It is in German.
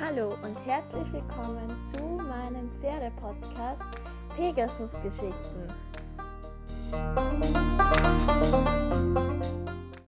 Hallo und herzlich willkommen zu meinem Pferdepodcast Pegasus Geschichten.